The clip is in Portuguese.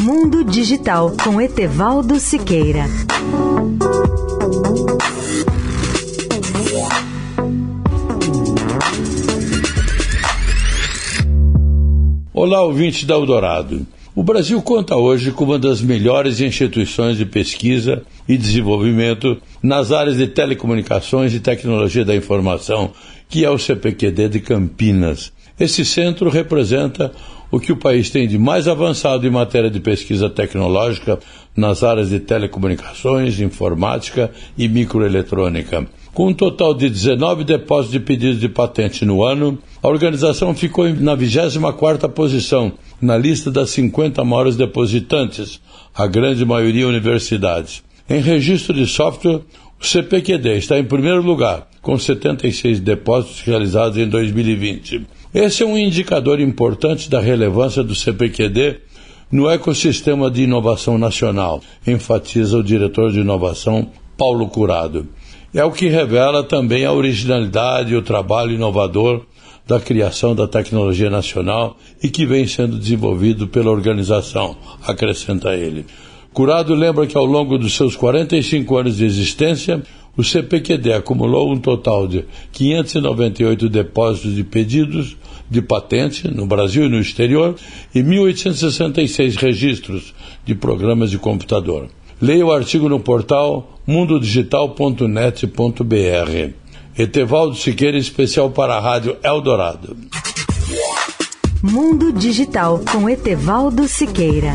Mundo Digital com Etevaldo Siqueira. Olá, ouvinte da Eldorado. O Brasil conta hoje com uma das melhores instituições de pesquisa e desenvolvimento nas áreas de telecomunicações e tecnologia da informação, que é o CPQD de Campinas. Esse centro representa o que o país tem de mais avançado em matéria de pesquisa tecnológica nas áreas de telecomunicações, informática e microeletrônica. Com um total de 19 depósitos de pedidos de patente no ano, a organização ficou na 24ª posição na lista das 50 maiores depositantes, a grande maioria universidades. Em registro de software, o CPQD está em primeiro lugar, com 76 depósitos realizados em 2020. Esse é um indicador importante da relevância do CPQD no ecossistema de inovação nacional, enfatiza o diretor de inovação Paulo Curado. É o que revela também a originalidade e o trabalho inovador da criação da tecnologia nacional e que vem sendo desenvolvido pela organização, acrescenta ele. Curado lembra que ao longo dos seus 45 anos de existência, o CPQD acumulou um total de 598 depósitos de pedidos de patente no Brasil e no exterior e 1.866 registros de programas de computador. Leia o artigo no portal mundodigital.net.br. Etevaldo Siqueira, especial para a Rádio Eldorado. Mundo Digital com Etevaldo Siqueira.